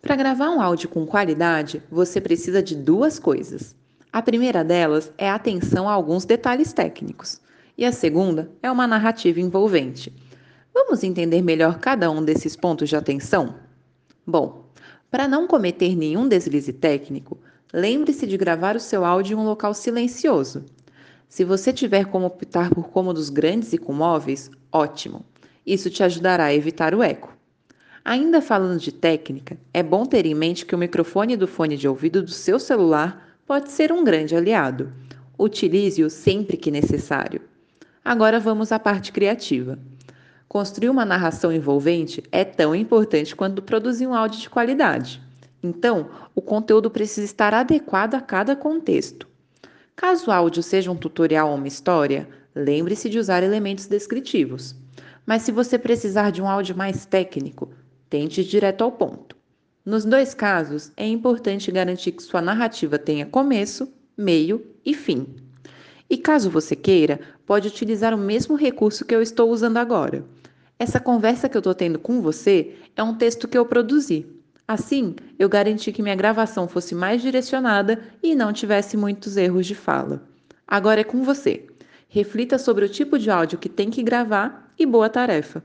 Para gravar um áudio com qualidade, você precisa de duas coisas. A primeira delas é a atenção a alguns detalhes técnicos, e a segunda é uma narrativa envolvente. Vamos entender melhor cada um desses pontos de atenção? Bom, para não cometer nenhum deslize técnico, lembre-se de gravar o seu áudio em um local silencioso. Se você tiver como optar por cômodos grandes e com móveis, ótimo. Isso te ajudará a evitar o eco. Ainda falando de técnica, é bom ter em mente que o microfone do fone de ouvido do seu celular pode ser um grande aliado. Utilize-o sempre que necessário. Agora vamos à parte criativa. Construir uma narração envolvente é tão importante quanto produzir um áudio de qualidade. Então, o conteúdo precisa estar adequado a cada contexto. Caso o áudio seja um tutorial ou uma história, lembre-se de usar elementos descritivos. Mas se você precisar de um áudio mais técnico, tente ir direto ao ponto. Nos dois casos, é importante garantir que sua narrativa tenha começo, meio e fim. E caso você queira, pode utilizar o mesmo recurso que eu estou usando agora. Essa conversa que eu estou tendo com você é um texto que eu produzi. Assim, eu garanti que minha gravação fosse mais direcionada e não tivesse muitos erros de fala. Agora é com você. Reflita sobre o tipo de áudio que tem que gravar e boa tarefa!